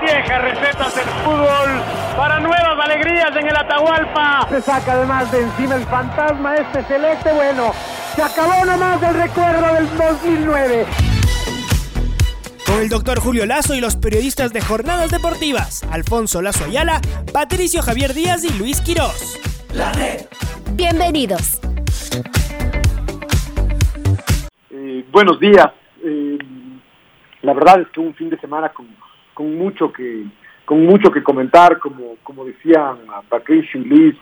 Viejas recetas del fútbol para nuevas alegrías en el Atahualpa. Se saca además de encima el fantasma este celeste. Bueno, se acabó nomás el recuerdo del 2009 con el doctor Julio Lazo y los periodistas de Jornadas Deportivas, Alfonso Lazo Ayala, Patricio Javier Díaz y Luis Quirós. La red. Bienvenidos. Eh, buenos días. Eh, la verdad es que un fin de semana con, con mucho que con mucho que comentar, como, como decían Patricio y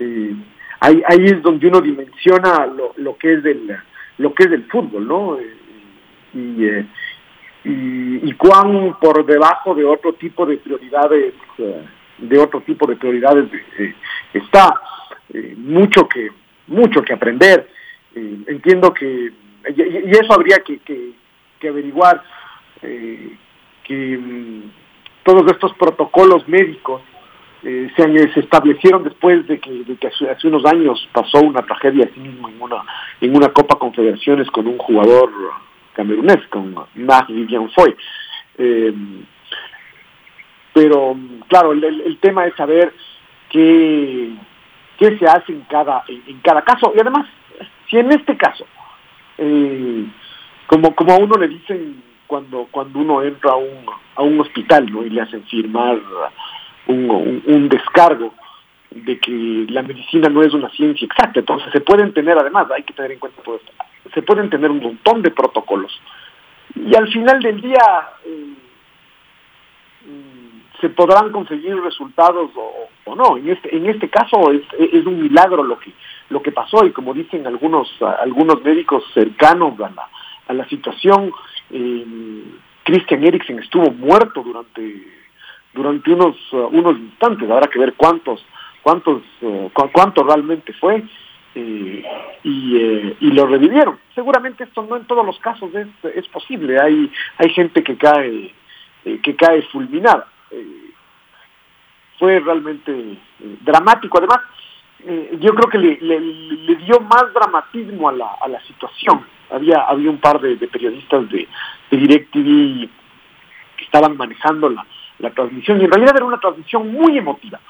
eh, ahí, ahí es donde uno dimensiona lo, lo que es del lo que es del fútbol, ¿no? y y, cuán por debajo de otro tipo de prioridades, eh, de otro tipo de prioridades eh, está. Eh, mucho que mucho que aprender. entiendo que y, eso habría que, que, averiguar que mm, todos estos protocolos médicos se, se, establecieron después de que, de que hace, unos años pasó una tragedia así en una en una Copa Confederaciones con un jugador camerunés, con Marc Vivian Foy. Eh, pero, claro, el, tema es saber qué, qué se hace en cada, en, cada caso. Y además, si en este caso, eh, como, como a uno le dicen cuando, cuando uno entra a un, a un hospital ¿no? y le hacen firmar un, un descargo, de que la medicina no es una ciencia exacta, entonces se pueden tener además, hay que tener en cuenta todo esto, se pueden tener un montón de protocolos y al final del día eh, se podrán conseguir resultados o, no. En este, en este caso es, es, un milagro lo que, lo que pasó y como dicen algunos, algunos médicos cercanos a la, a la situación, eh, Christian Eriksen estuvo muerto durante, durante unos, unos instantes, habrá que ver cuántos, cuántos, cuánto realmente fue eh, y, eh, y, lo revivieron. Seguramente esto no en todos los casos es, es posible. Hay hay gente que cae eh, que cae fulminada. fue realmente dramático. Además, yo creo que le, le, dio más dramatismo a la, a la situación. Había había un par de, periodistas de, de DirecTV que estaban manejando la, la transmisión y en realidad era una transmisión muy emotiva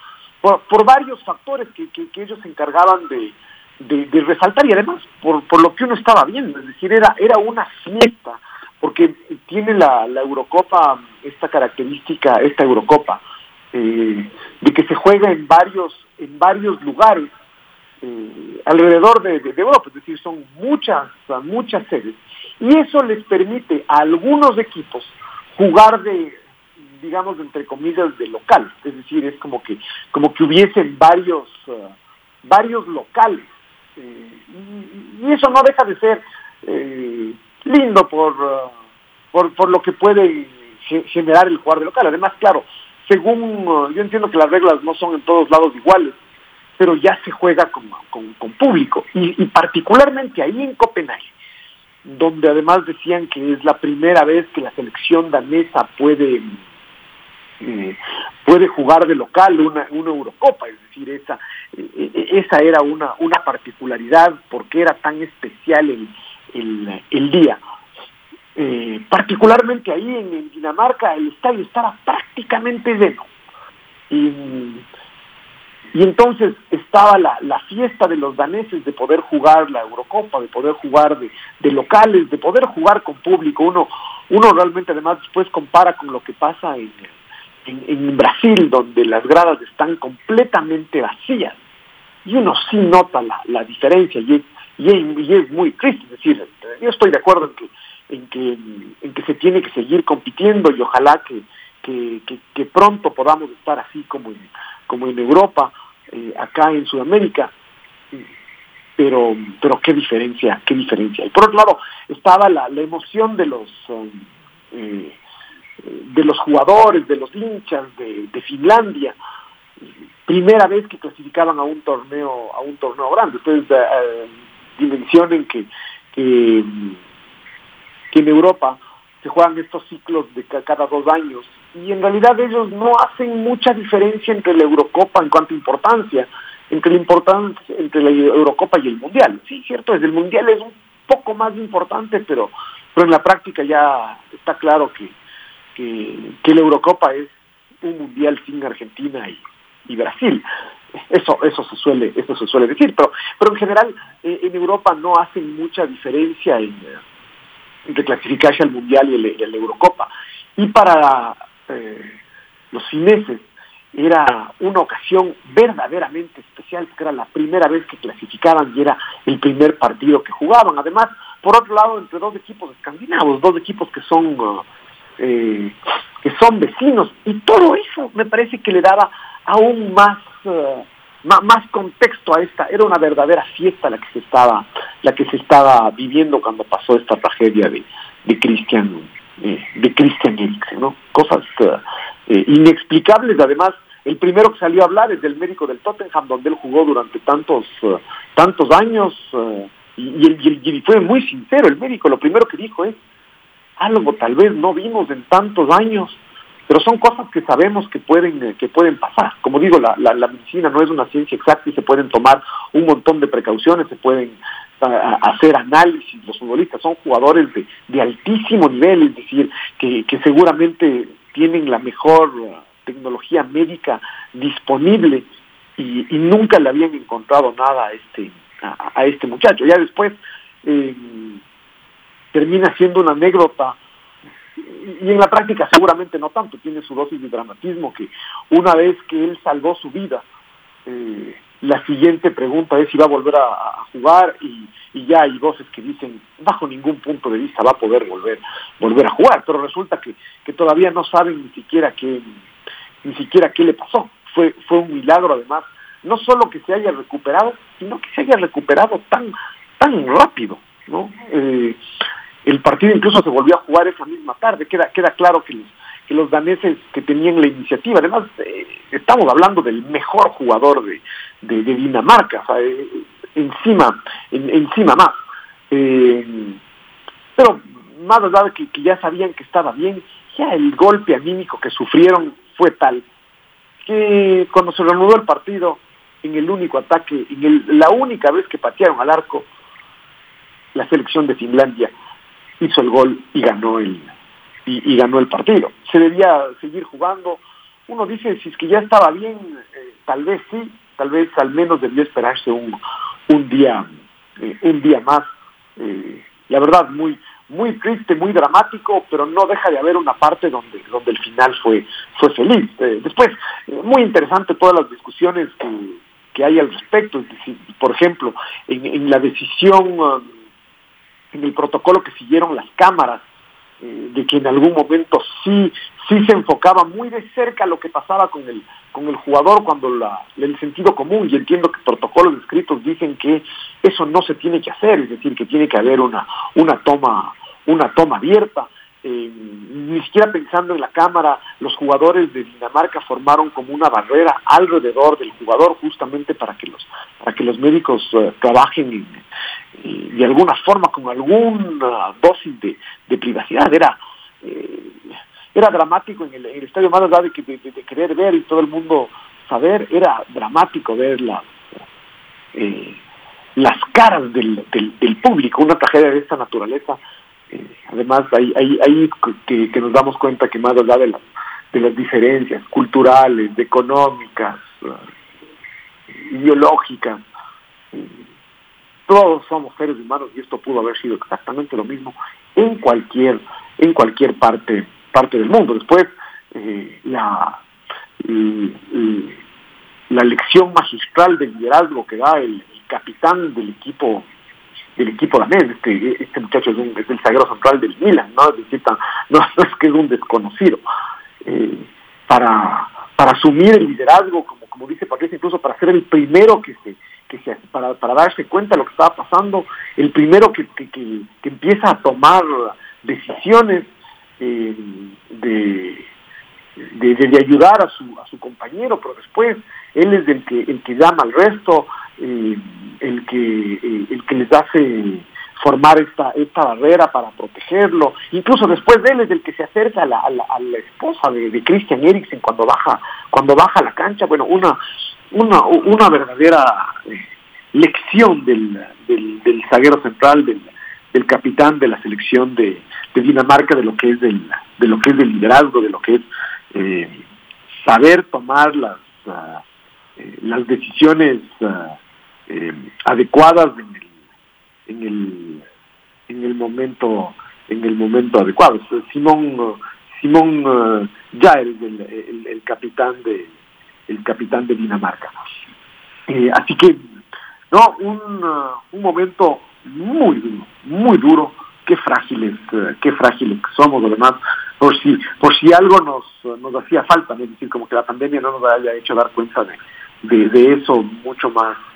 por, por varios factores que, que, ellos se encargaban de, de, resaltar y además por, por lo que uno estaba viendo, es decir, era, era una fiesta, porque tiene la, la Eurocopa esta característica, esta Eurocopa, eh, de que se juega en varios, en varios lugares eh, alrededor de, Europa, es decir, son muchas, muchas sedes, y eso les permite a algunos equipos jugar de digamos entre comillas de local, es decir, es como que como que hubiesen varios uh, varios locales. Y, eso no deja de ser eh, lindo por, uh, por, por lo que puede generar el jugador de local. Además, claro, según yo entiendo que las reglas no son en todos lados iguales, pero ya se juega con, con, público y, particularmente ahí en Copenhague, donde además decían que es la primera vez que la selección danesa puede eh, puede jugar de local una, una Eurocopa, es decir, esa, eh, eh, esa era una, una particularidad porque era tan especial el, el, día. particularmente ahí en, Dinamarca el estadio estaba prácticamente lleno. Y, y entonces estaba la, la, fiesta de los daneses de poder jugar la Eurocopa, de poder jugar de, de, locales, de poder jugar con público. Uno, uno realmente además después compara con lo que pasa en, en, Brasil, donde las gradas están completamente vacías, y uno sí nota la, la diferencia y es, y, es, muy triste. Es decir, yo estoy de acuerdo en que, en que, en que se tiene que seguir compitiendo y ojalá que, que, que, pronto podamos estar así como en, como en Europa, eh, acá en Sudamérica. Pero, pero qué diferencia, qué diferencia. Y por otro lado, estaba la, la emoción de los um, eh, de los jugadores, de los hinchas de, Finlandia, primera vez que clasificaban a un torneo, a un torneo grande. Ustedes eh, dimensionen que, que, en Europa se juegan estos ciclos de cada dos años y en realidad ellos no hacen mucha diferencia entre la Eurocopa en cuanto a importancia, entre la importancia entre la Eurocopa y el Mundial. Sí, cierto, desde el Mundial es un poco más importante, pero, pero en la práctica ya está claro que, que, la Eurocopa es un mundial sin Argentina y, y Brasil. Eso, eso se suele, eso se suele decir, pero, pero en general eh, en Europa no hacen mucha diferencia en, entre clasificarse al mundial y la Eurocopa. Y para eh, los fineses era una ocasión verdaderamente especial, porque era la primera vez que clasificaban y era el primer partido que jugaban. Además, por otro lado, entre dos equipos escandinavos, dos equipos que son uh, eh, que son vecinos, y todo eso me parece que le daba aún más, uh, más, contexto a esta. Era una verdadera fiesta la que se estaba, la que se estaba viviendo cuando pasó esta tragedia de, de Cristian, de, Christian Eriksen, ¿no? Cosas uh, eh, inexplicables. Además, el primero que salió a hablar es del médico del Tottenham, donde él jugó durante tantos, uh, tantos años, uh, y, fue muy sincero el médico. Lo primero que dijo es, algo tal vez no vimos en tantos años, pero son cosas que sabemos que pueden, eh, que pueden pasar. Como digo, la, la, medicina no es una ciencia exacta y se pueden tomar un montón de precauciones, se pueden hacer análisis. Los futbolistas son jugadores de, de altísimo nivel, es decir, que, que seguramente tienen la mejor uh, tecnología médica disponible y, nunca le habían encontrado nada a este a, este muchacho. Ya después eh, termina siendo una anécdota y en la práctica seguramente no tanto, tiene su dosis de dramatismo que una vez que él salvó su vida, eh, la siguiente pregunta es si va a volver a, jugar y, ya hay voces que dicen bajo ningún punto de vista va a poder volver volver a jugar, pero resulta que, que todavía no saben ni siquiera qué ni siquiera qué le pasó. Fue fue un milagro además, no solo que se haya recuperado, sino que se haya recuperado tan tan rápido, ¿no? Eh, el partido incluso se volvió a jugar esa misma tarde, queda queda claro que que los daneses que tenían la iniciativa, además eh, estamos hablando del mejor jugador de, Dinamarca, eh, encima, encima más. Eh, pero más allá de que, ya sabían que estaba bien, ya el golpe anímico que sufrieron fue tal que cuando se reanudó el partido, en el único ataque, en el, la única vez que patearon al arco, la selección de Finlandia hizo el gol y ganó el, y, ganó el partido. Se debía seguir jugando. Uno dice, si es que ya estaba bien, eh, tal vez sí, tal vez al menos debió esperarse un, un día eh, un día más. Eh, la verdad, muy muy triste, muy dramático, pero no deja de haber una parte donde donde el final fue fue feliz. después, muy interesante todas las discusiones que, que hay al respecto. Por ejemplo, en, en la decisión, um, en el protocolo que siguieron las cámaras eh, de que en algún momento sí sí se enfocaba muy de cerca lo que pasaba con el con el jugador cuando la, el sentido común y entiendo que protocolos escritos dicen que eso no se tiene que hacer es decir que tiene que haber una una toma una toma abierta eh, ni siquiera pensando en la cámara, los jugadores de Dinamarca formaron como una barrera alrededor del jugador justamente para que los para que los médicos eh, trabajen de alguna forma con alguna dosis de, privacidad. Era eh, era dramático en el, estadio más allá de, de, querer ver y todo el mundo saber, era dramático ver la, las caras del, del público, una tragedia de esta naturaleza eh, además, ahí, ahí, que, nos damos cuenta que más allá de las, de las diferencias culturales, económicas, uh, ideológicas, eh, todos somos seres humanos y esto pudo haber sido exactamente lo mismo en cualquier en cualquier parte parte del mundo. Después eh, la la lección magistral del liderazgo que da el capitán del equipo del equipo danés. Este, este muchacho es, un, es el sagrado central del Milan, ¿no? Es no, es que es un desconocido. Eh, para, para asumir el liderazgo, como, como dice Patricia, incluso para ser el primero que se, que se para, para darse cuenta de lo que estaba pasando, el primero que, que, que, empieza a tomar decisiones, eh, de, de, ayudar a su, a su compañero, pero después él es el que, el que llama al resto, eh, el, que, el que les hace formar esta, esta barrera para protegerlo. Incluso después de él es el que se acerca a la, a la, esposa de, de, Christian Eriksen cuando baja, cuando baja la cancha. Bueno, una, una, una verdadera eh, lección del, del, del zaguero central, del, del, capitán de la selección de, de, Dinamarca, de lo que es del, de lo que es del liderazgo, de lo que es eh, saber tomar las, uh, las decisiones uh, eh, adecuadas en el, en el en el momento en el momento adecuado. Simón Simón uh, ya el, el, el, capitán de el capitán de Dinamarca. Eh, así que no un, uh, un momento muy duro, muy duro. Qué frágiles, uh, qué frágiles somos además. Por si por si algo nos nos hacía falta, es decir, como que la pandemia no nos haya hecho dar cuenta de de, eso mucho más eh,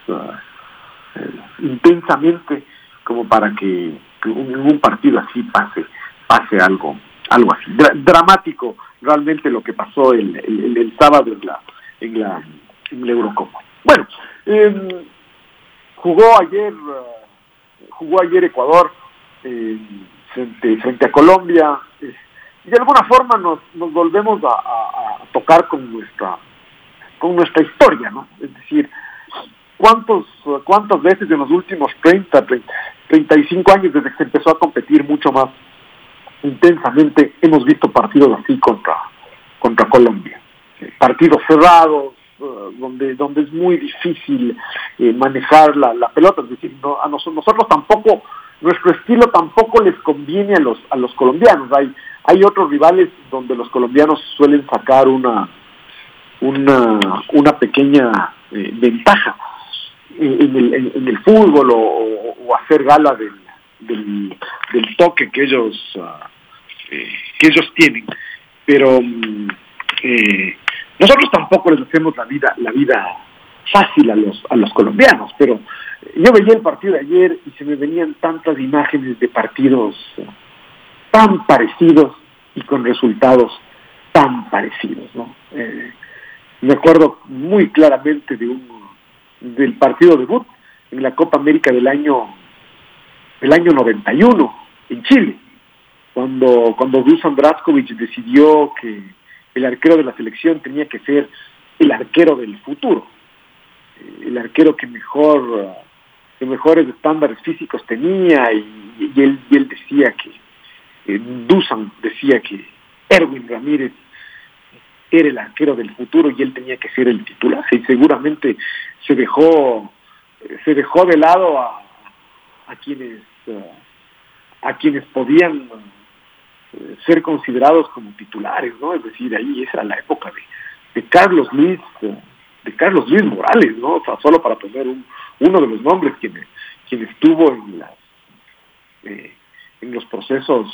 intensamente como para que, un, un, partido así pase pase algo algo así. Dramático realmente lo que pasó el, el, sábado en la en la, en la Eurocopa. Bueno eh, jugó ayer uh, jugó ayer Ecuador eh, frente frente a Colombia. Eh, y de alguna forma nos, nos volvemos a, a, a tocar con nuestra con nuestra historia, ¿no? Es decir, ¿cuántos, cuántas veces en los últimos 30, 30, 35 años desde que se empezó a competir mucho más intensamente, hemos visto partidos así contra, contra Colombia? Eh, partidos cerrados, uh, donde, donde es muy difícil eh, manejar la, la, pelota, es decir, no, a nosotros, nosotros tampoco, nuestro estilo tampoco les conviene a los, a los colombianos, hay, hay otros rivales donde los colombianos suelen sacar una una, una pequeña eh, ventaja en el, en, el fútbol o, hacer gala del, del, toque que ellos uh, eh, que ellos tienen. Pero mm, eh, nosotros tampoco les hacemos la vida la vida fácil a los a los colombianos pero yo veía el partido de ayer y se me venían tantas imágenes de partidos tan parecidos y con resultados tan parecidos no eh, me acuerdo muy claramente de un del partido debut en la Copa América del año el año 91 en Chile cuando cuando Dusan Draskovic decidió que el arquero de la selección tenía que ser el arquero del futuro eh, el arquero que mejor que mejores estándares físicos tenía y, él y él decía que eh, Dusan decía que Erwin Ramírez era el arquero del futuro y él tenía que ser el titular. Y seguramente se dejó se dejó de lado a, a quienes uh, a quienes podían uh, ser considerados como titulares no es decir ahí esa era la época de, de Carlos Luis de Carlos Luis Morales no o sea, solo para poner un, uno de los nombres quien quien estuvo en las eh, en los procesos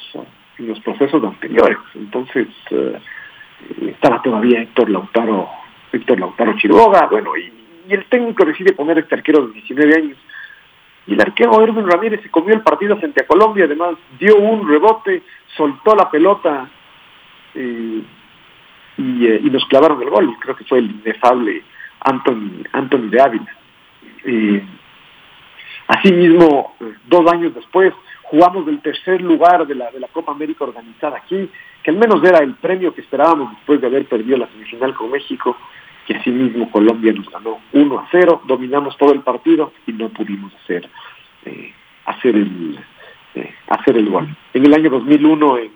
en los procesos anteriores. Entonces estaba todavía Héctor Lautaro, Héctor Lautaro Chiroga, bueno, y, el técnico decide poner este arquero de 19 años. Y el arquero Erwin Ramírez se comió el partido frente a Colombia, además dio un rebote, soltó la pelota eh, y, eh, y, nos clavaron el gol. Creo que fue el inefable Anthony, Anthony de Ávila. Eh, asimismo, dos años después, jugamos del tercer lugar de la, de la Copa América organizada aquí, que al menos era el premio que esperábamos después de haber perdido la semifinal con México, que asimismo Colombia nos ganó 1 a 0, dominamos todo el partido y no pudimos hacer eh, hacer el eh, hacer el gol. En el año 2001 en,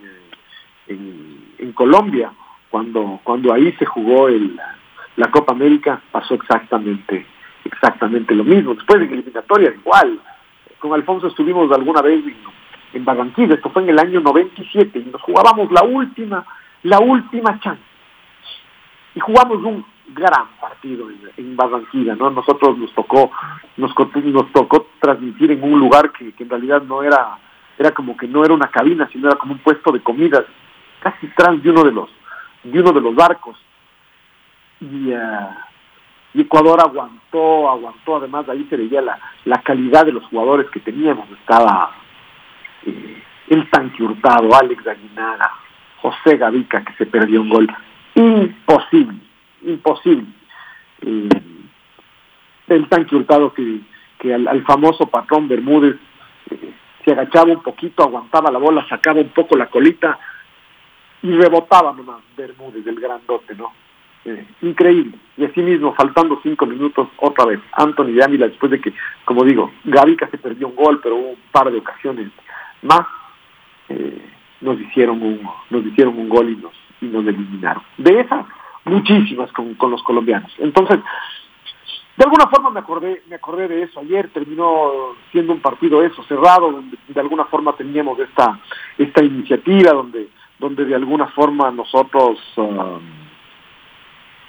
en, en Colombia, cuando cuando ahí se jugó el, la Copa América, pasó exactamente exactamente lo mismo. Después en eliminatoria igual. Con Alfonso estuvimos alguna vez en, en Barranquilla, esto fue en el año 97, y nos jugábamos la última, la última chance. Y jugamos un gran partido en, Barranquilla, ¿no? Nosotros nos tocó, nos, nos tocó transmitir en un lugar que, que, en realidad no era, era como que no era una cabina, sino era como un puesto de comidas, casi tras de uno de los, de uno de los barcos. Y, uh, y Ecuador aguantó, aguantó, además ahí se veía la, la calidad de los jugadores que teníamos, estaba eh, el Tanque Hurtado, Alex Aguinaga, José Gavica que se perdió un gol. Imposible, imposible. Eh, el tanque hurtado que, que al, famoso patrón Bermúdez eh, se agachaba un poquito, aguantaba la bola, sacaba un poco la colita y rebotaba nomás Bermúdez, del grandote, ¿no? Eh, increíble. Y así mismo, faltando cinco minutos, otra vez, Anthony de Ávila, después de que, como digo, Gavica se perdió un gol, pero hubo un par de ocasiones más, eh, nos hicieron un, nos hicieron un gol y nos, y nos eliminaron. De esas, muchísimas con, con los colombianos. Entonces, de alguna forma me acordé, me acordé de eso. Ayer terminó siendo un partido eso, cerrado, donde de alguna forma teníamos esta, esta iniciativa, donde, donde de alguna forma nosotros um,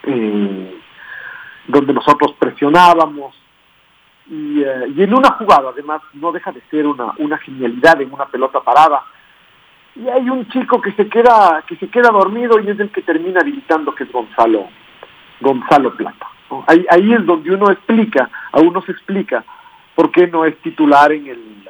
eh, donde nosotros presionábamos y, eh, y, en una jugada además no deja de ser una, una genialidad en una pelota parada. Y hay un chico que se queda que se queda dormido y es el que termina habilitando que es Gonzalo Gonzalo Plata ahí, ahí es donde uno explica a uno se explica por qué no es titular en el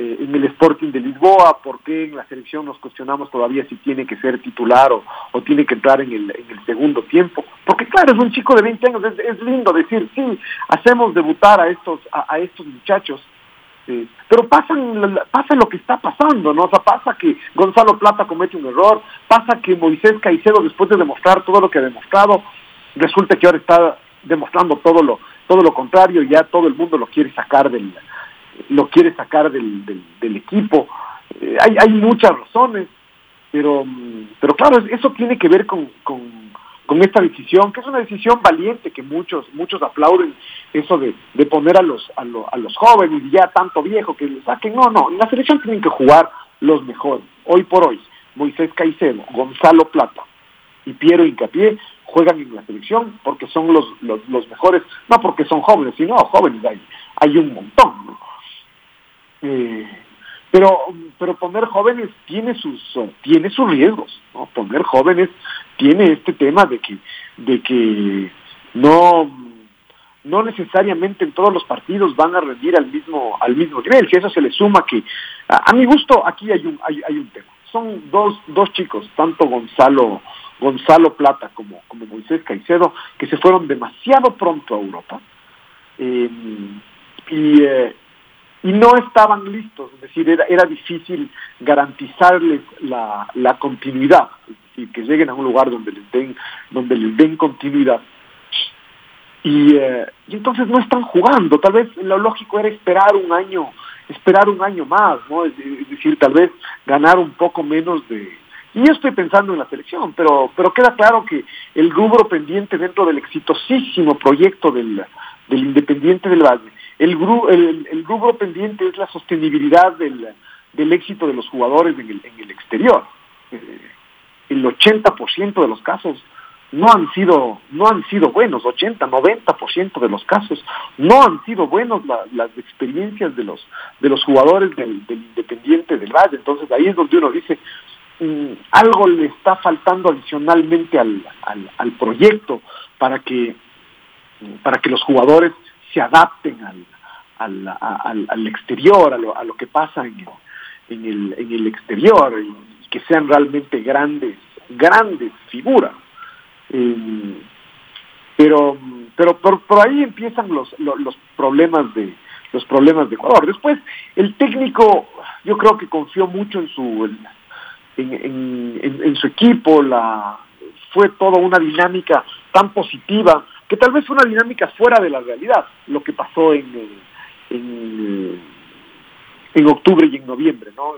eh, en el Sporting de Lisboa, por qué en la selección nos cuestionamos todavía si tiene que ser titular o, tiene que entrar en el, en el segundo tiempo, porque claro, es un chico de 20 años, es, lindo decir, sí, hacemos debutar a estos, a, estos muchachos, pero pasan, pasa lo que está pasando, ¿no? O sea, pasa que Gonzalo Plata comete un error, pasa que Moisés Caicedo, después de demostrar todo lo que ha demostrado, resulta que ahora está demostrando todo lo, todo lo contrario, ya todo el mundo lo quiere sacar del, lo quiere sacar del, del, equipo. Eh, hay, hay muchas razones, pero, pero claro, eso tiene que ver con, con, esta decisión, que es una decisión valiente que muchos muchos aplauden, eso de, de poner a los, a, a los jóvenes ya tanto viejo que le saquen. No, no, en la selección tienen que jugar los mejores. Hoy por hoy, Moisés Caicedo, Gonzalo Plata y Piero Incapié juegan en la selección porque son los, los, los mejores, no porque son jóvenes, sino jóvenes hay, hay un montón. ¿no? Eh, pero pero poner jóvenes tiene sus tiene sus riesgos no poner jóvenes tiene este tema de que de que no no necesariamente en todos los partidos van a rendir al mismo al mismo nivel. Si eso se le suma que a, mi gusto aquí hay un hay, hay, un tema. Son dos dos chicos tanto Gonzalo Gonzalo Plata como como Moisés Caicedo que se fueron demasiado pronto a Europa eh, y eh, y no estaban listos, es decir, era, era difícil garantizarles la, la continuidad, decir, que lleguen a un lugar donde les den, donde les den continuidad. Y, eh, y entonces no están jugando, tal vez lo lógico era esperar un año, esperar un año más, ¿no? Es, decir, tal vez ganar un poco menos de, y yo estoy pensando en la selección, pero, pero queda claro que el rubro pendiente dentro del exitosísimo proyecto del, del Independiente del Valle el, el, el rubro pendiente es la sostenibilidad del, del éxito de los jugadores en el, en el exterior. Eh, el 80% de los casos no han sido no han sido buenos, 80, 90% de los casos no han sido buenos las experiencias de los de los jugadores del, Independiente del Valle. Entonces ahí es donde uno dice mm, algo le está faltando adicionalmente al, al, al proyecto para que para que los jugadores se adapten al, al, al, exterior, a lo, a lo, que pasa en, en, el, en el exterior, y que sean realmente grandes, grandes figuras. Eh, pero, pero por, por, ahí empiezan los, los, problemas de los problemas de Ecuador. Después, el técnico, yo creo que confió mucho en su en, en, en su equipo, la fue toda una dinámica tan positiva que tal vez fue una dinámica fuera de la realidad, lo que pasó en, en, en octubre y en noviembre, ¿no?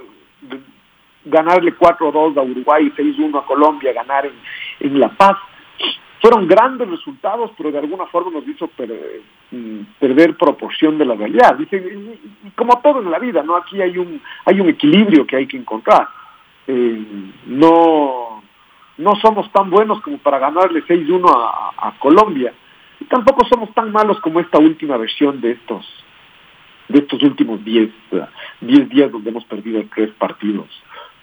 Ganarle 4-2 a Uruguay, 6-1 a Colombia, ganar en, en La Paz. Fueron grandes resultados, pero de alguna forma nos hizo mm, perder proporción de la realidad. Dice, y, como todo en la vida, ¿no? Aquí hay un, hay un equilibrio que hay que encontrar. Eh, no, no somos tan buenos como para ganarle 6-1 a, a Colombia, y tampoco somos tan malos como esta última versión de estos de estos últimos 10 diez días donde hemos perdido tres partidos,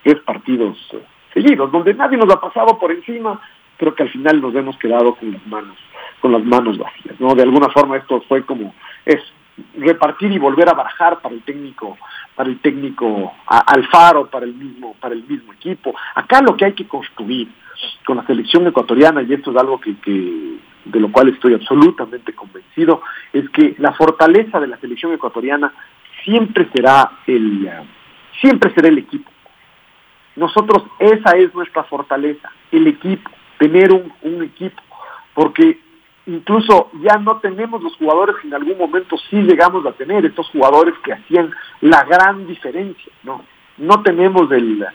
tres partidos eh, seguidos, donde nadie nos ha pasado por encima, pero que al final nos hemos quedado con las manos, con las manos vacías, ¿no? De alguna forma esto fue como es repartir y volver a barajar para el técnico para el técnico Alfaro para el mismo para el mismo equipo. Acá lo que hay que construir con la selección ecuatoriana y esto es algo que, que de lo cual estoy absolutamente convencido es que la fortaleza de la selección ecuatoriana siempre será el siempre será el equipo. Nosotros esa es nuestra fortaleza el equipo tener un, un equipo porque incluso ya no tenemos los jugadores que en algún momento sí llegamos a tener, estos jugadores que hacían la gran diferencia, ¿no? No tenemos el,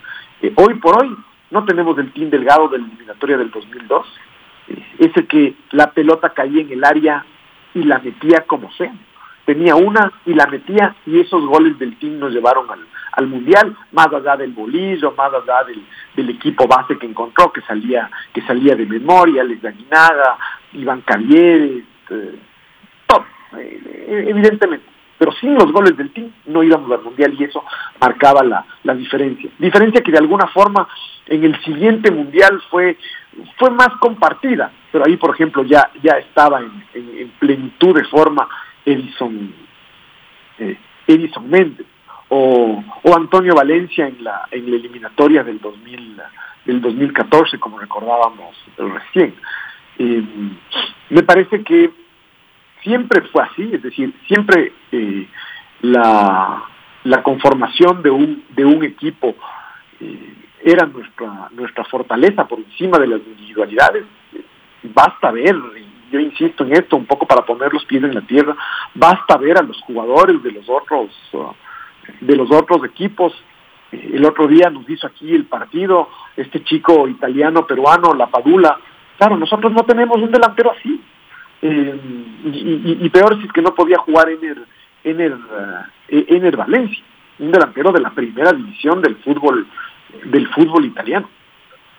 eh, hoy por hoy, no tenemos el team delgado de la eliminatoria del 2002, eh, ese que la pelota caía en el área y la metía como sea. Tenía una y la metía y esos goles del team nos llevaron al, al Mundial, más allá del bolillo, más allá del, del equipo base que encontró, que salía, que salía de memoria, Les Aguinaga, Iván Cavieres, eh, todo, eh, evidentemente. Pero sin los goles del team no íbamos al Mundial y eso marcaba la, la diferencia. Diferencia que de alguna forma en el siguiente Mundial fue, fue más compartida, pero ahí por ejemplo ya, ya estaba en, en, plenitud de forma Edison, eh, Edison Méndez o, o Antonio Valencia en la, en la eliminatoria del 2000, del 2014, como recordábamos recién. Eh, me parece que siempre fue así, es decir, siempre eh, la, la conformación de un, de un equipo eh, era nuestra, nuestra fortaleza por encima de las individualidades. Basta ver, yo insisto en esto un poco para poner los pies en la tierra, basta ver a los jugadores de los otros uh, de los otros equipos. El otro día nos hizo aquí el partido este chico italiano, peruano, La Padula. Claro, nosotros no tenemos un delantero así. Eh, y, peor si es que no podía jugar en el, en el, uh, en el Valencia, un delantero de la primera división del fútbol del fútbol italiano.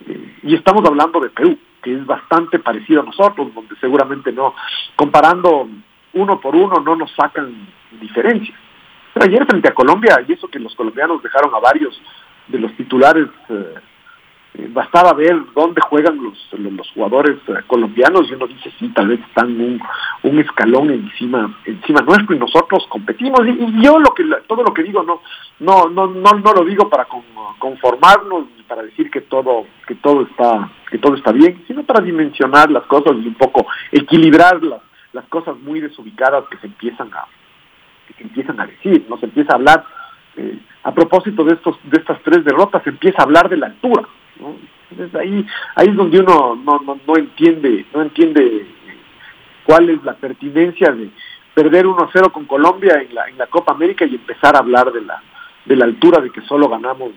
Eh, y estamos hablando de Perú, que es bastante parecido a nosotros, donde seguramente no, comparando uno por uno, no nos sacan diferencias ayer frente a Colombia, y eso que los colombianos dejaron a varios de los titulares, eh, eh, bastaba ver dónde juegan los, los jugadores eh, colombianos y uno dice, sí, tal vez están un, un escalón encima encima nuestro y nosotros competimos. Y, yo lo que todo lo que digo no no no no, no lo digo para conformarnos ni para decir que todo que todo está que todo está bien, sino para dimensionar las cosas y un poco equilibrar las, las cosas muy desubicadas que se empiezan a que empiezan a decir, no se empieza a hablar, eh, a propósito de estos de estas tres derrotas, se empieza a hablar de la altura. ¿no? Ahí, ahí es donde uno no, no, no entiende, no entiende cuál es la pertinencia de perder 1-0 con Colombia en la, en la Copa América y empezar a hablar de la, de la altura, de que solo ganamos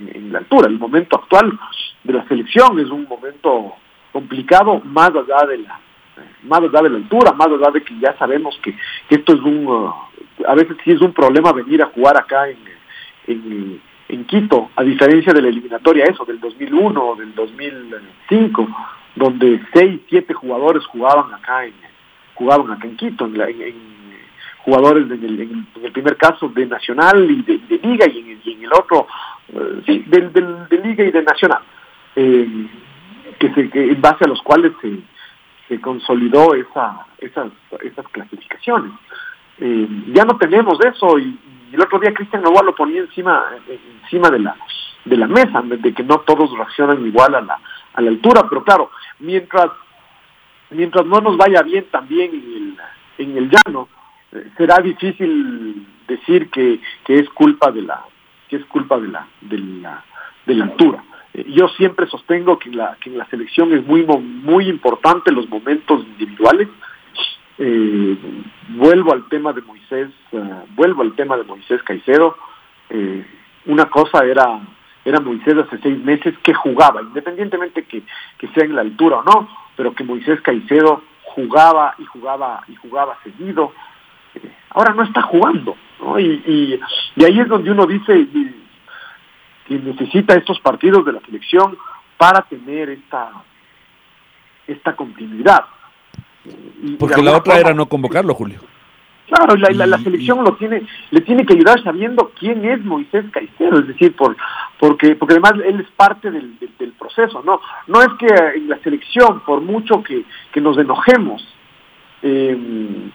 en, la altura. El momento actual de la selección es un momento complicado, más allá de la más allá de la altura, más allá de que ya sabemos que, que esto es un, uh, a veces sí es un problema venir a jugar acá en, en, en Quito, a diferencia de la eliminatoria eso, del 2001 o del 2005, donde seis, siete jugadores jugaban acá en, jugaban acá en Quito, en, la, en, jugadores en el, en el, primer caso de Nacional y de, Liga y en y en el otro, uh, sí, del, del, de Liga y de Nacional, eh, que, se, que en base a los cuales se, se consolidó esa, esas, esas clasificaciones. Eh, ya no tenemos eso y, el otro día Cristian Novoa lo ponía encima encima de la de la mesa de que no todos reaccionan igual a la a la altura pero claro mientras mientras no nos vaya bien también en el en el llano eh, será difícil decir que, que es culpa de la que es culpa de la de la de la altura. Eh, yo siempre sostengo que en la que en la selección es muy muy importante los momentos individuales eh, vuelvo al tema de Moisés, uh, vuelvo al tema de Moisés Caicedo. Eh, una cosa era era Moisés hace seis meses que jugaba, independientemente que, que sea en la altura o no, pero que Moisés Caicedo jugaba y jugaba y jugaba seguido. Eh, ahora no está jugando, ¿no? Y, y, ahí es donde uno dice que necesita estos partidos de la selección para tener esta esta continuidad. Porque la otra era no convocarlo, Julio. Claro, la, la, la, selección lo tiene, le tiene que ayudar sabiendo quién es Moisés Caicedo, es decir, por, porque, porque además él es parte del, del, del proceso, no, no es que en la selección, por mucho que, que nos enojemos, eh,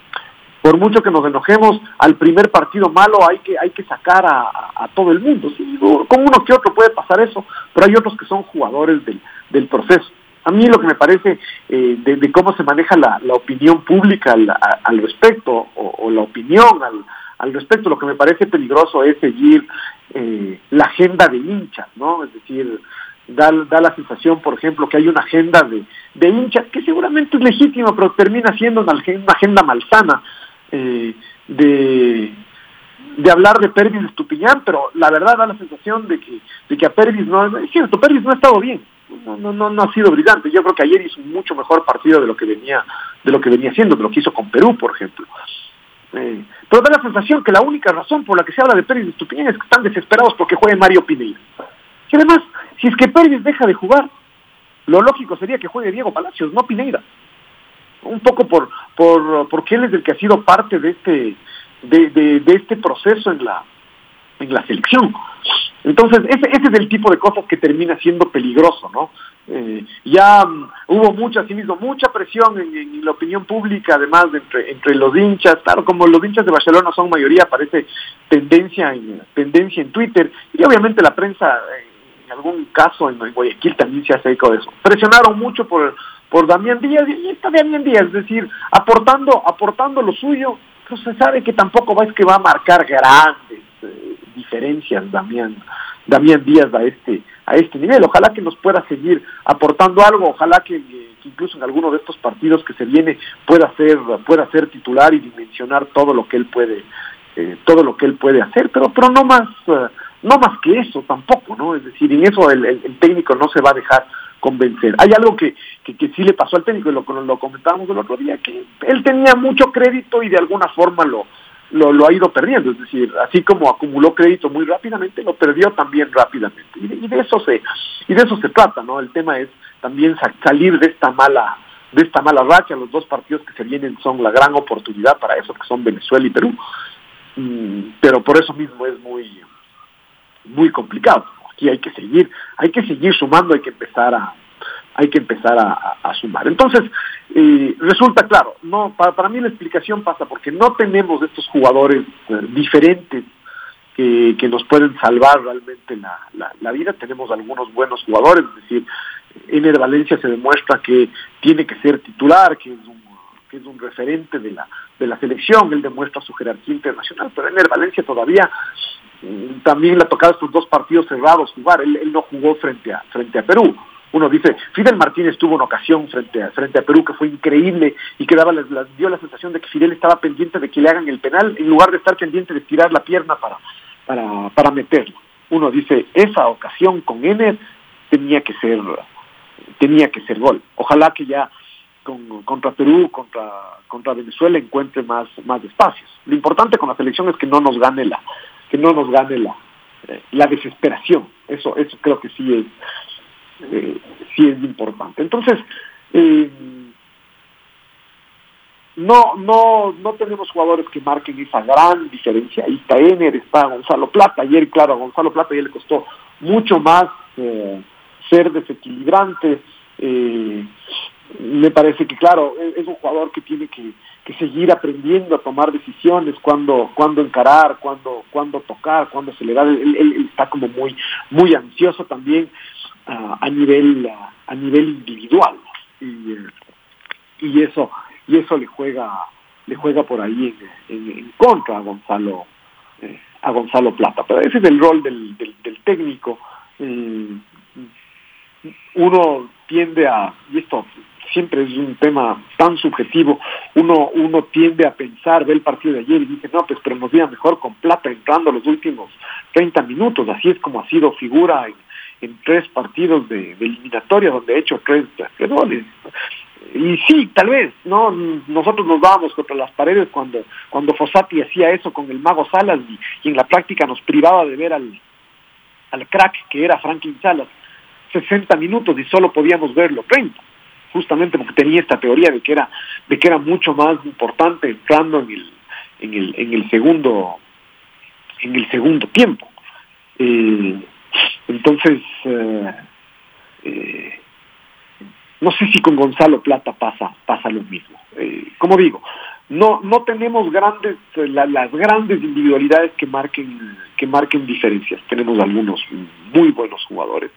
por mucho que nos enojemos, al primer partido malo hay que, hay que sacar a, todo el mundo. Sí, con uno que otro puede pasar eso, pero hay otros que son jugadores del, del proceso. A mí lo que me parece eh, de, cómo se maneja la, opinión pública al, respecto, o, la opinión al, al, respecto, lo que me parece peligroso es seguir eh, la agenda de hinchas, ¿no? Es decir, da, da la sensación, por ejemplo, que hay una agenda de, de hinchas que seguramente es legítima, pero termina siendo una, agenda malsana eh, de, de hablar de Pervis Estupiñán, pero la verdad da la sensación de que, de que a Pervis no, es cierto, Pervis no ha estado bien, no, no, no, ha sido brillante. Yo creo que ayer hizo un mucho mejor partido de lo que venía, de lo que venía haciendo, de lo que hizo con Perú, por ejemplo. Eh, pero da la sensación que la única razón por la que se habla de Pérez de Estupiñán es que están desesperados porque juegue Mario Pineira. Y además, si es que Pérez deja de jugar, lo lógico sería que juegue Diego Palacios, no Pineira. Un poco por, por porque él es el que ha sido parte de este de, de este proceso en la en la selección. Entonces, ese, ese es el tipo de cosas que termina siendo peligroso, ¿no? Eh, ya mm, hubo mucha, asimismo, mucha presión en, la opinión pública, además entre, entre los hinchas, claro, como los hinchas de Barcelona son mayoría, parece tendencia en, tendencia en Twitter, y obviamente la prensa, en algún caso en, Guayaquil también se hace eco de eso. Presionaron mucho por, por Damián Díaz, y está Damián Díaz, es decir, aportando, aportando lo suyo, pues se sabe que tampoco va, es que va a marcar grandes eh, diferencias Damián, Damián Díaz a este, a este nivel. Ojalá que nos pueda seguir aportando algo, ojalá que, incluso en alguno de estos partidos que se viene pueda ser, pueda ser titular y dimensionar todo lo que él puede, eh, todo lo que él puede hacer, pero, pero no más, eh, no más que eso tampoco, ¿no? Es decir, en eso el, técnico no se va a dejar convencer. Hay algo que, que, que, sí le pasó al técnico, y lo, lo comentábamos el otro día, que él tenía mucho crédito y de alguna forma lo, lo, ha ido perdiendo, es decir, así como acumuló crédito muy rápidamente, lo perdió también rápidamente. Y de, eso se y de eso se trata, ¿no? El tema es también salir de esta mala de esta mala racha, los dos partidos que se vienen son la gran oportunidad para eso, que son Venezuela y Perú. Mm, pero por eso mismo es muy muy complicado. Aquí hay que seguir, hay que seguir sumando, hay que empezar a hay que empezar a, sumar. Entonces, eh, resulta claro, no para, para, mí la explicación pasa porque no tenemos estos jugadores eh, diferentes que, que, nos pueden salvar realmente la, la, vida. Tenemos algunos buenos jugadores, es decir, Ener Valencia se demuestra que tiene que ser titular, que es un, que es un referente de la, de la selección, él demuestra su jerarquía internacional, pero Ener Valencia todavía mm, también le ha tocado estos dos partidos cerrados jugar, él, él no jugó frente a, frente a Perú uno dice, Fidel Martínez tuvo una ocasión frente a, frente a Perú que fue increíble y que daba dio la sensación de que Fidel estaba pendiente de que le hagan el penal en lugar de estar pendiente de estirar la pierna para, para, para meterlo. Uno dice, esa ocasión con Ener tenía que ser, tenía que ser gol. Ojalá que ya con, contra Perú, contra, contra Venezuela encuentre más, más espacios. Lo importante con la selección es que no nos gane la, que no nos gane la, eh, la desesperación. Eso, eso creo que sí es, eh, sí es importante. Entonces, eh, no, no, no tenemos jugadores que marquen esa gran diferencia. Ahí está Ener, está Gonzalo Plata. Ayer, claro, a Gonzalo Plata ya le costó mucho más eh, ser desequilibrante. Eh, me parece que, claro, e-, es un jugador que tiene que, que seguir aprendiendo a tomar decisiones, cuando, cuando encarar, cuando, cuando tocar, cuando acelerar. Él, él, está como muy, muy ansioso también a nivel a, nivel individual. Y, y eso y eso le juega le juega por ahí en, contra a Gonzalo eh, a Gonzalo Plata. Pero ese es el rol del, del, técnico. Eh, uno tiende a y esto siempre es un tema tan subjetivo, uno, uno tiende a pensar, ve el partido de ayer y dice, no, pues pero nos iba mejor con Plata entrando los últimos 30 minutos, así es como ha sido figura en, en tres partidos de, eliminatoria donde ha hecho tres, goles. Y sí, tal vez, ¿no? Nosotros nos dábamos contra las paredes cuando, cuando Fossati hacía eso con el Mago Salas y, en la práctica nos privaba de ver al, al crack que era Franklin Salas 60 minutos y solo podíamos verlo 30 justamente porque tenía esta teoría de que era de que era mucho más importante entrando en el en el en el segundo en el segundo tiempo eh, entonces, eh, eh, no sé si con Gonzalo Plata pasa, pasa lo mismo. Eh, como digo, no no tenemos grandes las grandes individualidades que marquen que marquen diferencias tenemos algunos muy buenos jugadores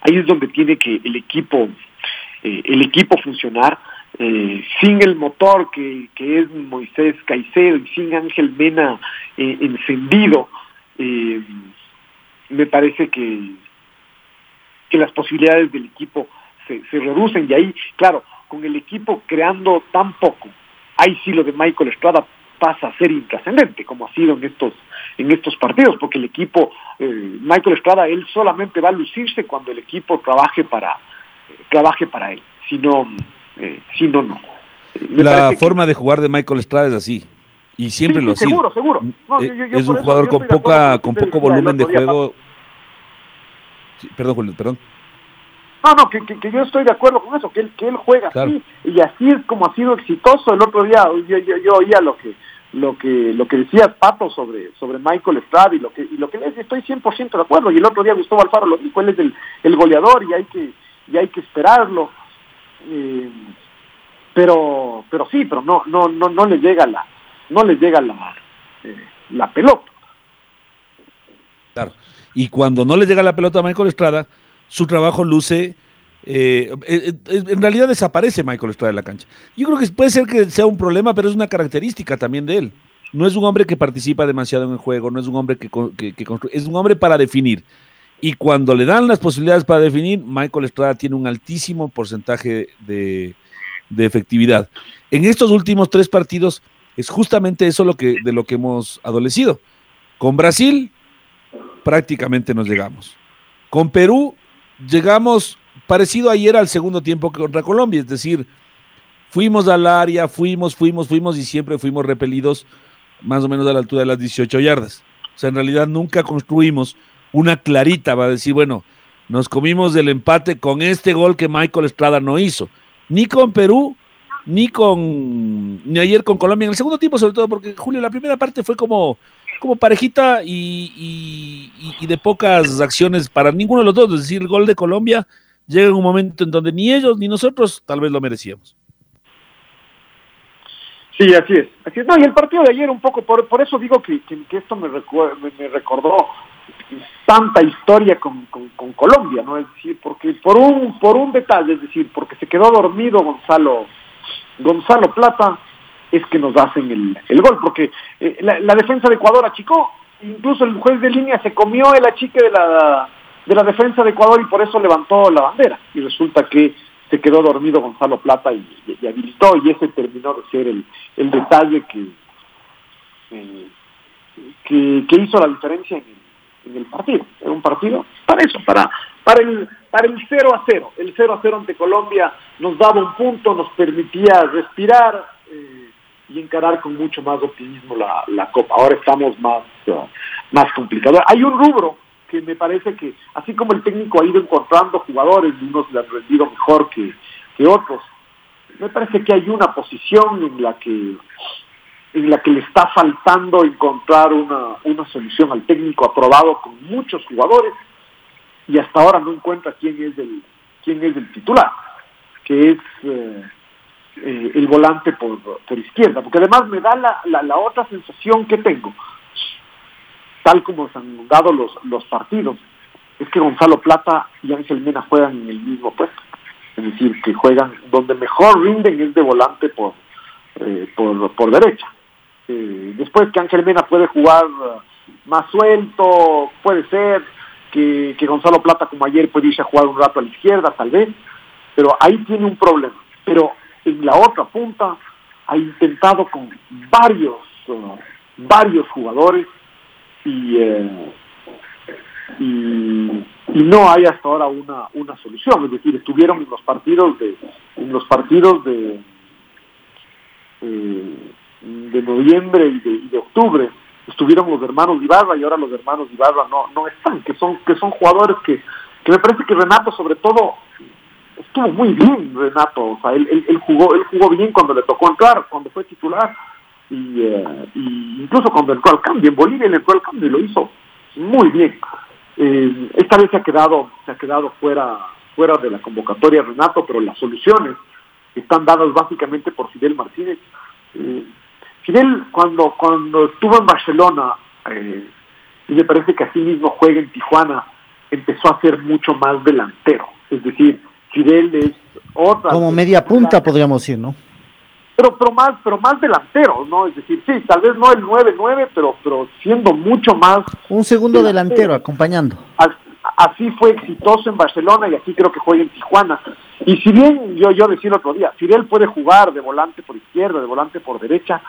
ahí es donde tiene que el equipo eh, el equipo funcionar eh, sin el motor que, que, es Moisés Caicedo y sin Ángel Mena eh, encendido me parece que que las posibilidades del equipo se, se reducen. Y ahí claro con el equipo creando tan poco ahí sí lo de Michael Estrada pasa a ser intrascendente, como ha sido en estos, en estos partidos, porque el equipo, eh, Michael Estrada, él solamente va a lucirse cuando el equipo trabaje para, trabaje para él, si no, eh, si no, no. La forma de jugar de Michael Estrada es así, y siempre lo ha sido. Seguro, seguro. Eh, es un jugador con poca, con poco volumen de juego. perdón, Julio, perdón. No, no, que, que, yo estoy de acuerdo con eso, que él, que él juega así, y así es como ha sido exitoso. El otro día yo, yo, yo oía lo que lo que lo que decías Pato sobre sobre Michael Estrada y lo que y lo que le estoy 100% de acuerdo y el otro día Gustavo Alfaro lo dijo él es el, el goleador y hay que y hay que esperarlo eh, pero pero sí pero no no no no le llega la no le llega la eh, la pelota claro y cuando no le llega la pelota a Michael Estrada su trabajo luce... Eh, eh, en realidad desaparece Michael Estrada de la cancha. Yo creo que puede ser que sea un problema, pero es una característica también de él. No es un hombre que participa demasiado en el juego, no es un hombre que, que, construye, es un hombre para definir. Y cuando le dan las posibilidades para definir, Michael Estrada tiene un altísimo porcentaje de, de efectividad. En estos últimos tres partidos es justamente eso lo que, de lo que hemos adolecido. Con Brasil prácticamente nos llegamos. Con Perú llegamos parecido ayer al segundo tiempo contra Colombia, es decir, fuimos al área, fuimos, fuimos, fuimos y siempre fuimos repelidos más o menos a la altura de las 18 yardas. O sea, en realidad nunca construimos una clarita va a decir, bueno, nos comimos del empate con este gol que Michael Estrada no hizo, ni con Perú, ni con ni ayer con Colombia en el segundo tiempo, sobre todo porque Julio, la primera parte fue como como parejita y, de pocas acciones para ninguno de los dos. Es decir, el gol de Colombia llega en un momento en donde ni ellos ni nosotros tal vez lo merecíamos. Sí, así es. Así es. No, y el partido de ayer un poco, por, por eso digo que, que, esto me, me, recordó tanta historia con, con, Colombia, ¿no? Es decir, porque por un, por un detalle, es decir, porque se quedó dormido Gonzalo, Gonzalo Plata, es que nos hacen el, el gol, porque eh, la, defensa de Ecuador achicó, incluso el juez de línea se comió el achique de la, de la defensa de Ecuador y por eso levantó la bandera, y resulta que se quedó dormido Gonzalo Plata y, habilitó, y ese terminó de ser el, el detalle que, eh, que, hizo la diferencia en el partido, era un partido para eso, para para el, para el 0 a 0. El 0 a 0 ante Colombia nos daba un punto, nos permitía respirar, eh, y encarar con mucho más optimismo la, la Copa. Ahora estamos más, uh, más complicados. Hay un rubro que me parece que, así como el técnico ha ido encontrando jugadores, unos le han rendido mejor que, que otros, me parece que hay una posición en la que en la que le está faltando encontrar una, una solución al técnico aprobado con muchos jugadores y hasta ahora no encuentra quién es el quién es el titular que es eh, eh, el volante por, por izquierda, porque además me da la, la, otra sensación que tengo, tal como se han dado los, los partidos, es que Gonzalo Plata y Ángel Mena juegan en el mismo puesto. Es decir, que juegan donde mejor rinden es de volante por, eh, por, por derecha. Eh, después que Ángel Mena puede jugar más suelto, puede ser que, Gonzalo Plata como ayer puede irse a jugar un rato a la izquierda, tal vez, pero ahí tiene un problema. Pero en la otra punta ha intentado con varios, uh, varios jugadores y, eh, y, no hay hasta ahora una, una solución. Es decir, estuvieron en los partidos de, en los partidos de, eh, de noviembre y y de octubre estuvieron los hermanos Ibarra y ahora los hermanos Ibarra no, no están, que son, que son jugadores que, que me parece que Renato sobre todo estuvo muy bien Renato, o sea, él, él, jugó, él jugó bien cuando le tocó entrar, cuando fue titular, y, eh, incluso cuando entró al cambio, en Bolivia le entró al cambio y lo hizo muy bien. Eh, esta vez se ha quedado, se ha quedado fuera, fuera de la convocatoria Renato, pero las soluciones están dadas básicamente por Fidel Martínez. Eh, Fidel cuando, cuando estuvo en Barcelona, eh, y me parece que así mismo juega en Tijuana, empezó a ser mucho más delantero. Es decir, Fidel es otra... Como media punta podríamos decir, ¿no? Pero, pero más pero más delantero, ¿no? Es decir, sí, tal vez no el 9-9, pero, pero siendo mucho más... Un segundo delantero, acompañando. Así fue exitoso en Barcelona y así creo que juega en Tijuana. Y si bien yo, yo decía el otro día, Fidel puede jugar de volante por izquierda, de volante por derecha,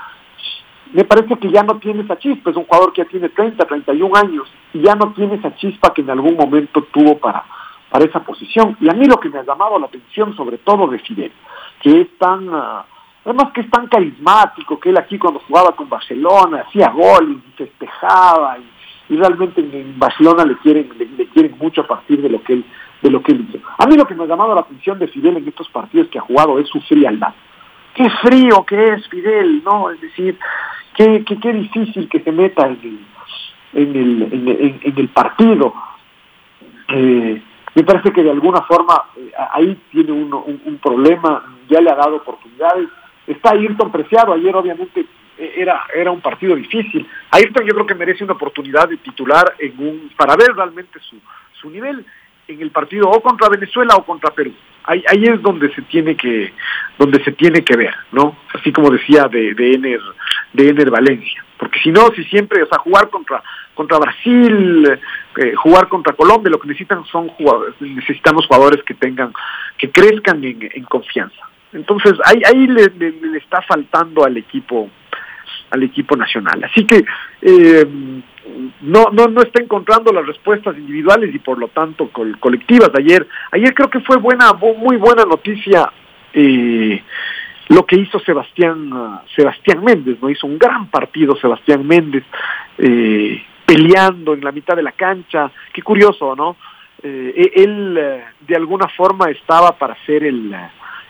me parece que ya no tiene esa chispa, es un jugador que ya tiene 30, 31 años y ya no tiene esa chispa que en algún momento tuvo para, para esa posición. Y a mí lo que me ha llamado la atención sobre todo de Fidel, que es tan, uh, además que es tan carismático, que él aquí cuando jugaba con Barcelona hacía goles y festejaba y, realmente en, Barcelona le quieren, le, quieren mucho a partir de lo que él de lo que él hizo. A mí lo que me ha llamado la atención de Fidel en estos partidos que ha jugado es su frialdad. Qué frío que es Fidel, ¿no? Es decir, qué, qué, qué difícil que se meta en el, en el, en, en, el partido. Eh, me parece que de alguna forma eh, ahí tiene uno, un, un, problema, ya le ha dado oportunidades. Está Ayrton Preciado, ayer obviamente eh, era, era un partido difícil. Ayrton yo creo que merece una oportunidad de titular en un, para ver realmente su, su nivel en el partido o contra Venezuela o contra Perú. Ahí, ahí es donde se tiene que donde se tiene que ver, ¿no? Así como decía de, de Ener de Ener Valencia, porque si no, si siempre, o sea, jugar contra contra Brasil, eh, jugar contra Colombia, lo que necesitan son jugadores, necesitamos jugadores que tengan, que crezcan en, en confianza. Entonces ahí ahí le, le, le, está faltando al equipo al equipo nacional. Así que eh, no, no, no está encontrando las respuestas individuales y por lo tanto col colectivas. Ayer, ayer creo que fue buena, muy buena noticia eh, lo que hizo Sebastián, Sebastián Méndez, ¿no? Hizo un gran partido Sebastián Méndez, eh, peleando en la mitad de la cancha. Qué curioso, ¿no? Eh, él eh, de alguna forma estaba para ser el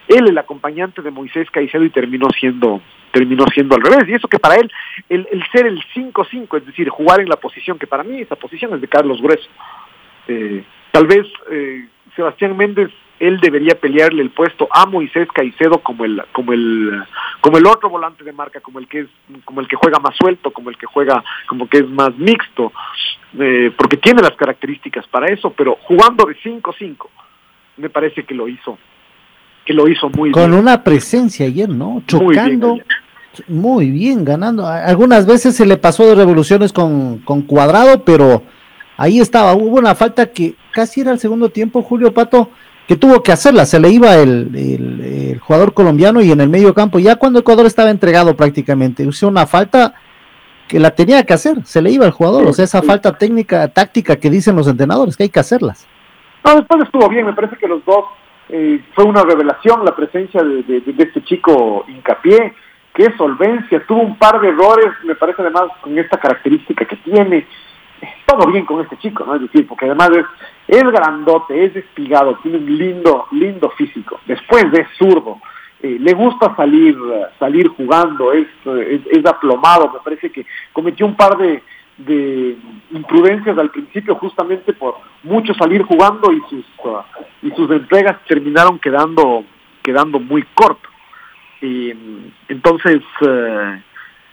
él el acompañante de Moisés Caicedo y terminó siendo terminó siendo al revés. Y eso que para él el, ser el 5-5 es decir jugar en la posición que para mí esa posición es de Carlos Grueso. Eh, tal vez eh, Sebastián Méndez él debería pelearle el puesto a Moisés Caicedo como el como el como el otro volante de marca como el que es como el que juega más suelto como el que juega como que es más mixto eh, porque tiene las características para eso pero jugando de 5-5 me parece que lo hizo que lo hizo muy Con bien. Con una presencia ayer, ¿no? Chocando. Muy bien, muy bien, ganando. Algunas veces se le pasó de revoluciones con, con Cuadrado, pero ahí estaba. Hubo una falta que casi era el segundo tiempo, Julio Pato, que tuvo que hacerla. Se le iba el, el, el jugador colombiano y en el medio campo, ya cuando Ecuador estaba entregado prácticamente, hizo una falta que la tenía que hacer, se le iba el jugador, o sea, esa falta técnica, táctica que dicen los entrenadores, que hay que hacerlas. No, después estuvo bien, me parece que los dos eh, fue una revelación la presencia de, de, este chico hincapié, qué solvencia, tuvo un par de errores, me parece además con esta característica que tiene, todo bien con este chico, ¿no? Es decir, porque además es, es grandote, es espigado, tiene un lindo, lindo físico, después es zurdo, eh, le gusta salir, salir jugando, es, es aplomado, me parece que cometió un par de, de imprudencias al principio justamente por mucho salir jugando y sus uh, y sus entregas terminaron quedando quedando muy corto y entonces uh,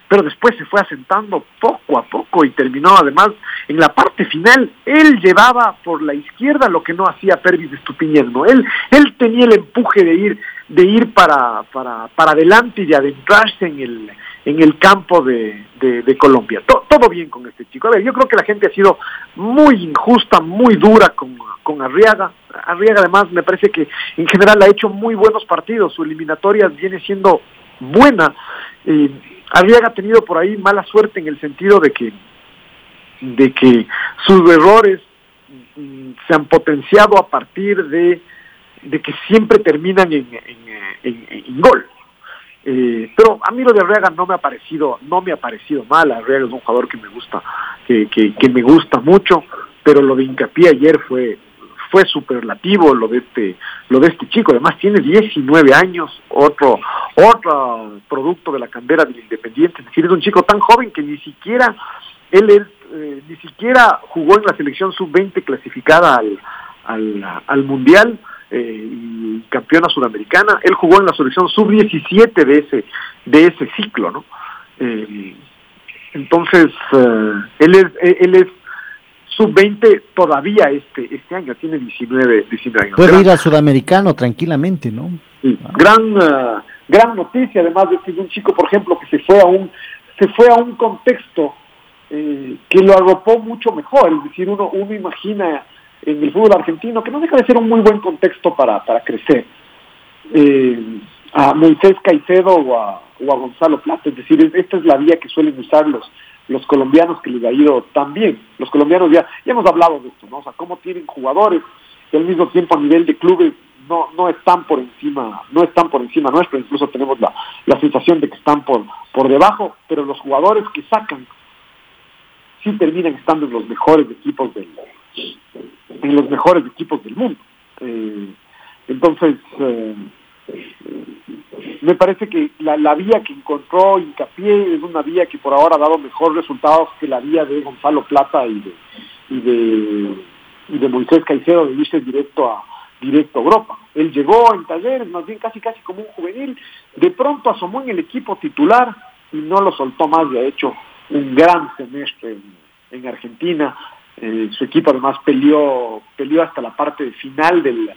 pero después se fue asentando poco a poco y terminó además en la parte final él llevaba por la izquierda lo que no hacía Pervis de Estupiñán ¿no? él él tenía el empuje de ir de ir para para para adelante y de adentrarse en el en el campo de, de, Colombia. To, todo bien con este chico. A ver, yo creo que la gente ha sido muy injusta, muy dura con, con Arriaga. Arriaga además me parece que en general ha hecho muy buenos partidos. Su eliminatoria viene siendo buena. Eh, Arriaga ha tenido por ahí mala suerte en el sentido de que de que sus errores mm, se han potenciado a partir de, de que siempre terminan en, en, en gol. Eh, pero a mí lo de Arriaga no me ha parecido, no me ha parecido mal, Arriaga es un jugador que me gusta, que, que, me gusta mucho, pero lo de hincapié ayer fue fue superlativo lo de este lo de este chico. Además tiene 19 años otro otro producto de la candera del Independiente. Es decir es un chico tan joven que ni siquiera él eh, ni siquiera jugó en la selección sub 20 clasificada al al, al mundial eh, y campeona sudamericana, él jugó en la selección sub-17 de ese, de ese ciclo, ¿no? Eh, entonces, eh, él es, él es sub-20 todavía este este año, tiene 19, 19 años. Puede ir al sudamericano tranquilamente, ¿no? Gran, uh, gran noticia, además de que un chico, por ejemplo, que se fue a un, se fue a un contexto eh, que lo arropó mucho mejor, es decir, uno, uno imagina en el fútbol argentino que no deja de ser un muy buen contexto para, para crecer. Eh, a Moisés Caicedo o a, o a Gonzalo Plata, es decir, esta es la vía que suelen usar los, los colombianos que les ha ido tan bien. Los colombianos ya, ya hemos hablado de esto, ¿no? O sea, cómo tienen jugadores que al mismo tiempo a nivel de clubes no, no están por encima, no están por encima nuestro, incluso tenemos la, la sensación de que están por, por debajo, pero los jugadores que sacan sí terminan estando en los mejores equipos del en los mejores equipos del mundo. Eh, entonces, eh, me parece que la, la, vía que encontró hincapié es una vía que por ahora ha dado mejores resultados que la vía de Gonzalo Plata y de y de, y de Moisés Caicedo de irse directo a directo a Europa. Él llegó en talleres, más bien casi casi como un juvenil, de pronto asomó en el equipo titular y no lo soltó más y ha hecho un gran semestre en, en Argentina. Eh, su equipo además peleó, peleó hasta la parte final del,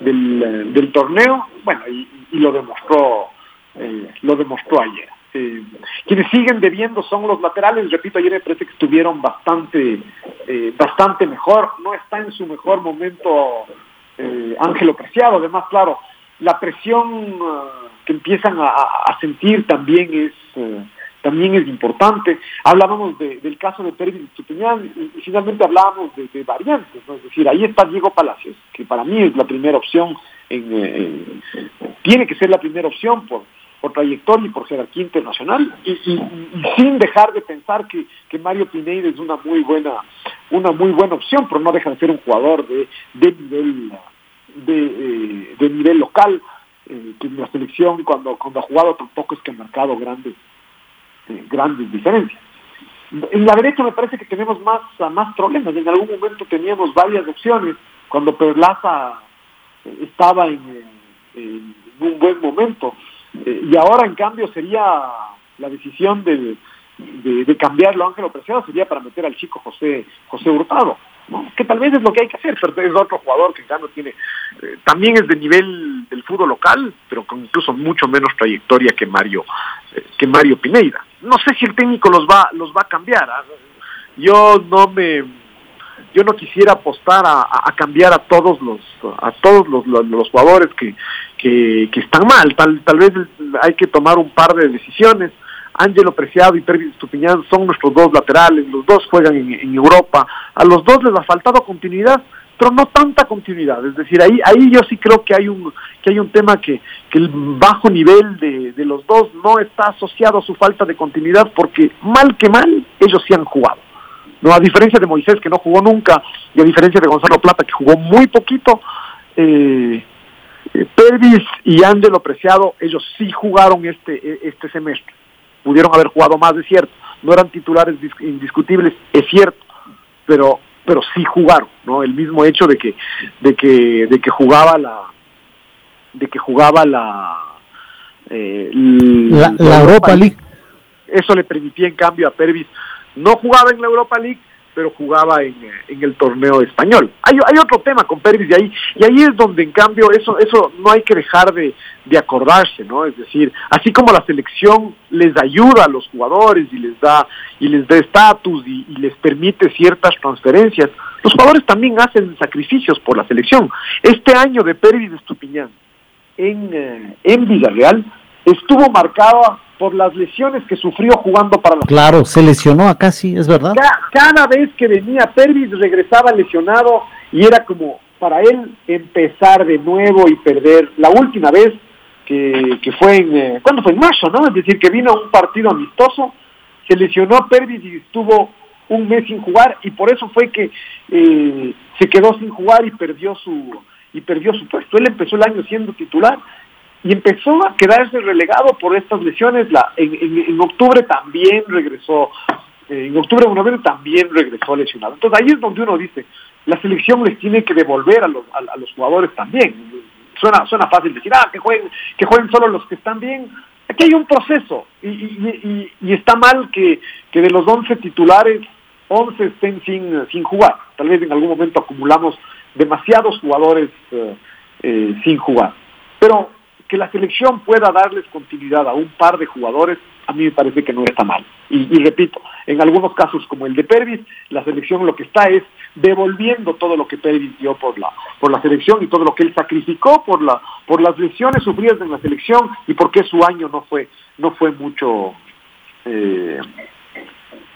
del, del torneo, bueno, y, y lo demostró, eh, lo demostró ayer. Eh, quienes siguen debiendo son los laterales, repito, ayer me parece que estuvieron bastante, eh, bastante mejor, no está en su mejor momento eh, Ángelo Preciado, además, claro, la presión que empiezan a, a, sentir también es también es importante. Hablábamos de, del caso de Pérez y, y, finalmente hablábamos de, variantes, es decir, ahí está Diego Palacios, que para mí es la primera opción, en, en, tiene que ser la primera opción por, por trayectoria y por jerarquía internacional y, y, sin dejar de pensar que, que Mario Pineida es una muy buena una muy buena opción, pero no deja de ser un jugador de, de nivel de, eh, de nivel local, eh, que en la selección cuando, cuando ha jugado tampoco es que ha marcado grandes eh, grandes diferencias. En la derecha me parece que tenemos más, más problemas. En algún momento teníamos varias opciones cuando Perlaza estaba en, un buen momento. y ahora, en cambio, sería la decisión de, cambiarlo Ángelo Preciado sería para meter al chico José José Hurtado. ¿no? que tal vez es lo que hay que hacer, pero es otro jugador que ya no tiene, eh, también es de nivel del fútbol local, pero con incluso mucho menos trayectoria que Mario, eh, que Mario Pineira. No sé si el técnico los va, los va a cambiar. ¿eh? Yo no me, yo no quisiera apostar a, cambiar a todos los, a todos los, los, jugadores que, que, que, están mal. Tal, tal vez hay que tomar un par de decisiones. Ángelo Preciado y Pervis Estupiñán son nuestros dos laterales, los dos juegan en, en, Europa, a los dos les ha faltado continuidad, pero no tanta continuidad, es decir, ahí, ahí yo sí creo que hay un, que hay un tema que, el bajo nivel de, de los dos no está asociado a su falta de continuidad, porque mal que mal, ellos sí han jugado. No, a diferencia de Moisés, que no jugó nunca, y a diferencia de Gonzalo Plata, que jugó muy poquito, eh, eh, Pervis y Ángelo Preciado, ellos sí jugaron este, este semestre. Pudieron haber jugado más, es cierto, no eran titulares indiscutibles, es cierto, pero pero sí jugaron, ¿no? El mismo hecho de que de que de que jugaba la de que jugaba la eh, la, la, la Europa League. Eso le permitía en cambio a Pervis no jugaba en la Europa League, pero jugaba en, en el torneo español. Hay, otro tema con Pervis y ahí, y ahí es donde en cambio eso, eso no hay que dejar de, de acordarse, ¿no? Es decir, así como la selección les ayuda a los jugadores y les da, y les da estatus y, y les permite ciertas transferencias, los jugadores también hacen sacrificios por la selección. Este año de Pervis Estupiñán en, eh, en Villarreal estuvo marcado por las lesiones que sufrió jugando para la Claro, se lesionó acá, sí, es verdad. Cada, cada vez que venía Pervis regresaba lesionado y era como para él empezar de nuevo y perder. La última vez que, que fue en, eh, ¿cuándo fue? En marzo, ¿no? Es decir, que vino a un partido amistoso, se lesionó Pervis y estuvo un mes sin jugar y por eso fue que eh, se quedó sin jugar y perdió su y perdió su puesto. Él empezó el año siendo titular y empezó a quedarse relegado por estas lesiones. La, en, en, octubre también regresó, eh, en octubre o noviembre también regresó lesionado. Entonces ahí es donde uno dice, la selección les tiene que devolver a los, a, los jugadores también. Suena, suena fácil decir, ah, que jueguen, que jueguen solo los que están bien. aquí hay un proceso y, está mal que, de los 11 titulares, 11 estén sin, sin jugar. Tal vez en algún momento acumulamos demasiados jugadores eh, eh, sin jugar. Pero que la selección pueda darles continuidad a un par de jugadores, a mí me parece que no está mal. Y, repito, en algunos casos como el de Pervis, la selección lo que está es devolviendo todo lo que Pervis dio por la, por la selección y todo lo que él sacrificó por, la, por las lesiones sufridas en la selección y porque su año no fue, no fue mucho, eh,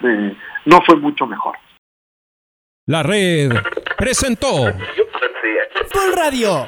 eh, no fue mucho mejor. La red presentó Full Radio.